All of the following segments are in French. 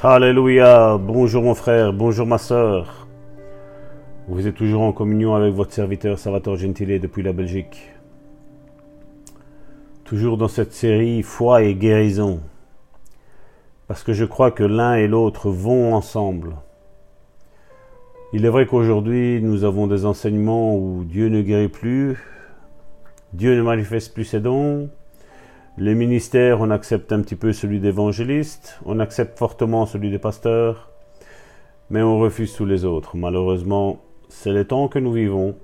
Alléluia. Bonjour mon frère, bonjour ma soeur. Vous êtes toujours en communion avec votre serviteur Salvatore Gentile depuis la Belgique. Toujours dans cette série Foi et guérison. Parce que je crois que l'un et l'autre vont ensemble. Il est vrai qu'aujourd'hui nous avons des enseignements où Dieu ne guérit plus, Dieu ne manifeste plus ses dons, les ministères, on accepte un petit peu celui d'évangéliste, on accepte fortement celui de pasteur, mais on refuse tous les autres. Malheureusement, c'est les temps que nous vivons.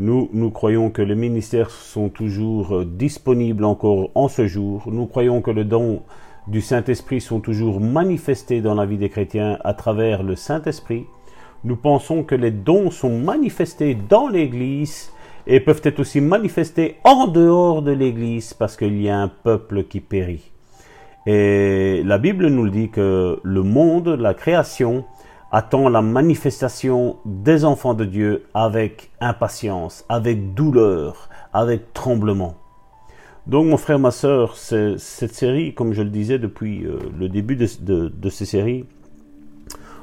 Nous, nous croyons que les ministères sont toujours disponibles encore en ce jour. Nous croyons que le don du Saint-Esprit sont toujours manifestés dans la vie des chrétiens à travers le Saint-Esprit. Nous pensons que les dons sont manifestés dans l'Église et peuvent être aussi manifestés en dehors de l'Église parce qu'il y a un peuple qui périt. Et la Bible nous dit que le monde, la création, attend la manifestation des enfants de Dieu avec impatience, avec douleur, avec tremblement. Donc mon frère, ma soeur, cette série, comme je le disais depuis euh, le début de ces séries,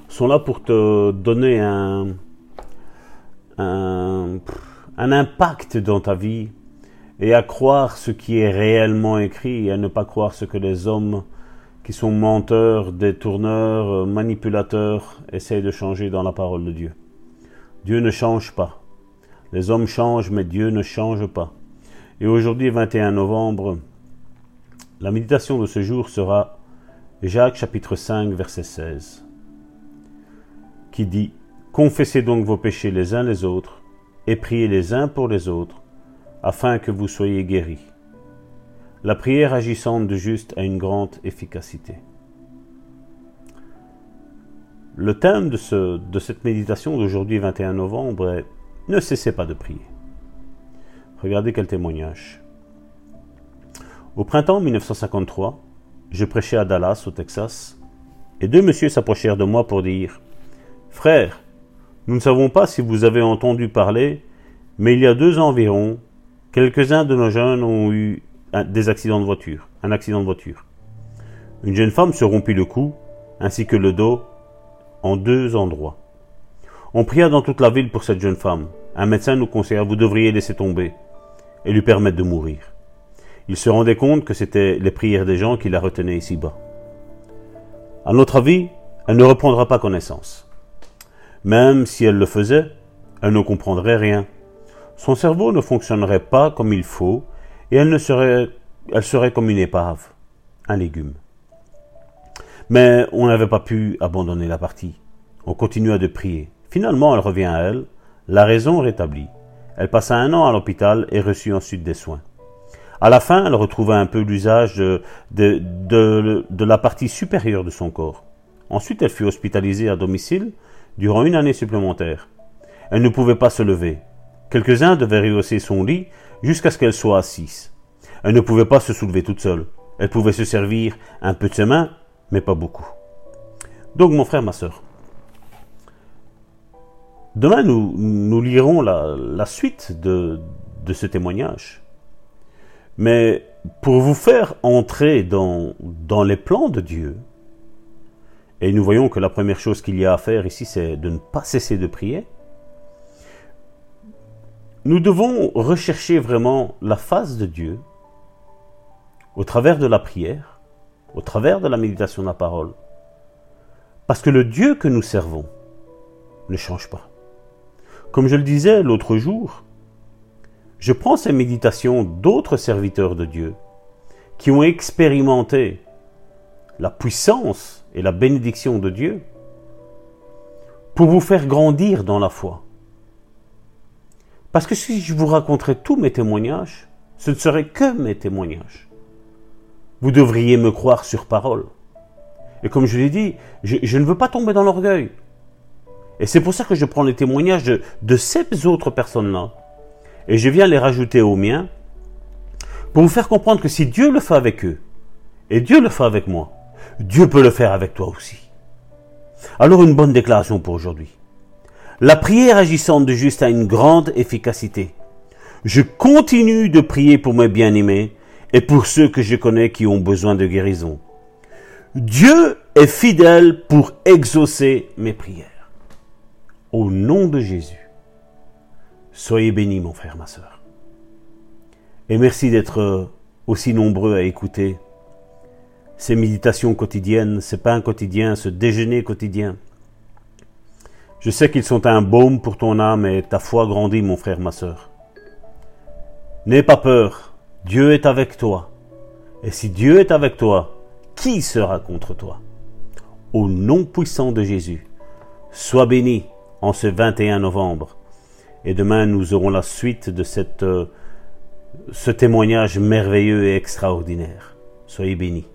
sont là pour te donner un, un, un impact dans ta vie et à croire ce qui est réellement écrit et à ne pas croire ce que les hommes qui sont menteurs, détourneurs, manipulateurs essayent de changer dans la parole de Dieu. Dieu ne change pas. Les hommes changent, mais Dieu ne change pas. Et aujourd'hui, 21 novembre, la méditation de ce jour sera Jacques chapitre 5, verset 16, qui dit Confessez donc vos péchés les uns les autres et priez les uns pour les autres, afin que vous soyez guéris. La prière agissante de juste a une grande efficacité. Le thème de cette méditation d'aujourd'hui 21 novembre est Ne cessez pas de prier. Regardez quel témoignage. Au printemps 1953, je prêchais à Dallas, au Texas, et deux messieurs s'approchèrent de moi pour dire Frère, nous ne savons pas si vous avez entendu parler, mais il y a deux ans environ, quelques-uns de nos jeunes ont eu des accidents de voiture, un accident de voiture. Une jeune femme se rompit le cou, ainsi que le dos, en deux endroits. On pria dans toute la ville pour cette jeune femme. Un médecin nous conseilla, vous devriez laisser tomber et lui permettre de mourir. Il se rendait compte que c'était les prières des gens qui la retenaient ici-bas. À notre avis, elle ne reprendra pas connaissance. Même si elle le faisait, elle ne comprendrait rien. Son cerveau ne fonctionnerait pas comme il faut et elle, serait, comme une épave, un légume. Mais on n'avait pas pu abandonner la partie. On continua de prier. Finalement, elle revient à elle, la raison rétablie. Elle passa un an à l'hôpital et reçut ensuite des soins. À la fin, elle retrouva un peu l'usage de, la partie supérieure de son corps. Ensuite, elle fut hospitalisée à domicile durant une année supplémentaire. Elle ne pouvait pas se lever. Quelques-uns devaient rehausser son lit jusqu'à ce qu'elle soit assise. Elle ne pouvait pas se soulever toute seule. Elle pouvait se servir un peu de ses mains, mais pas beaucoup. Donc mon frère, ma soeur, demain nous, nous lirons la, suite de, ce témoignage. Mais pour vous faire entrer dans les plans de Dieu, et nous voyons que la première chose qu'il y a à faire ici, c'est de ne pas cesser de prier. Nous devons rechercher vraiment la face de Dieu au travers de la prière, au travers de la méditation de la parole. Parce que le Dieu que nous servons ne change pas. Comme je le disais l'autre jour, je prends ces méditations d'autres serviteurs de Dieu qui ont expérimenté la puissance et la bénédiction de Dieu pour vous faire grandir dans la foi. Parce que si je vous raconterais tous mes témoignages, ce ne serait que mes témoignages. Vous devriez me croire sur parole. Et comme je l'ai dit, je, ne veux pas tomber dans l'orgueil. Et c'est pour ça que je prends les témoignages de, de ces autres personnes-là et je viens les rajouter aux miens pour vous faire comprendre que si Dieu le fait avec eux, et Dieu le fait avec moi, Dieu peut le faire avec toi aussi. Alors une bonne déclaration pour aujourd'hui. La prière agissante de juste a une grande efficacité. Je continue de prier pour mes bien-aimés et pour ceux que je connais qui ont besoin de guérison. Dieu est fidèle pour exaucer mes prières. Au nom de Jésus, soyez bénis mon frère, ma soeur. Et merci d'être aussi nombreux à écouter ces méditations quotidiennes, ces pains quotidiens, ce déjeuner quotidien. Je sais qu'ils sont un baume pour ton âme et ta foi grandit, mon frère, ma sœur. N'aie pas peur, Dieu est avec toi. Et si Dieu est avec toi, qui sera contre toi? Au nom puissant de Jésus, sois béni en ce 21 novembre. Et demain, nous aurons la suite de cette, euh, ce témoignage merveilleux et extraordinaire. Soyez bénis.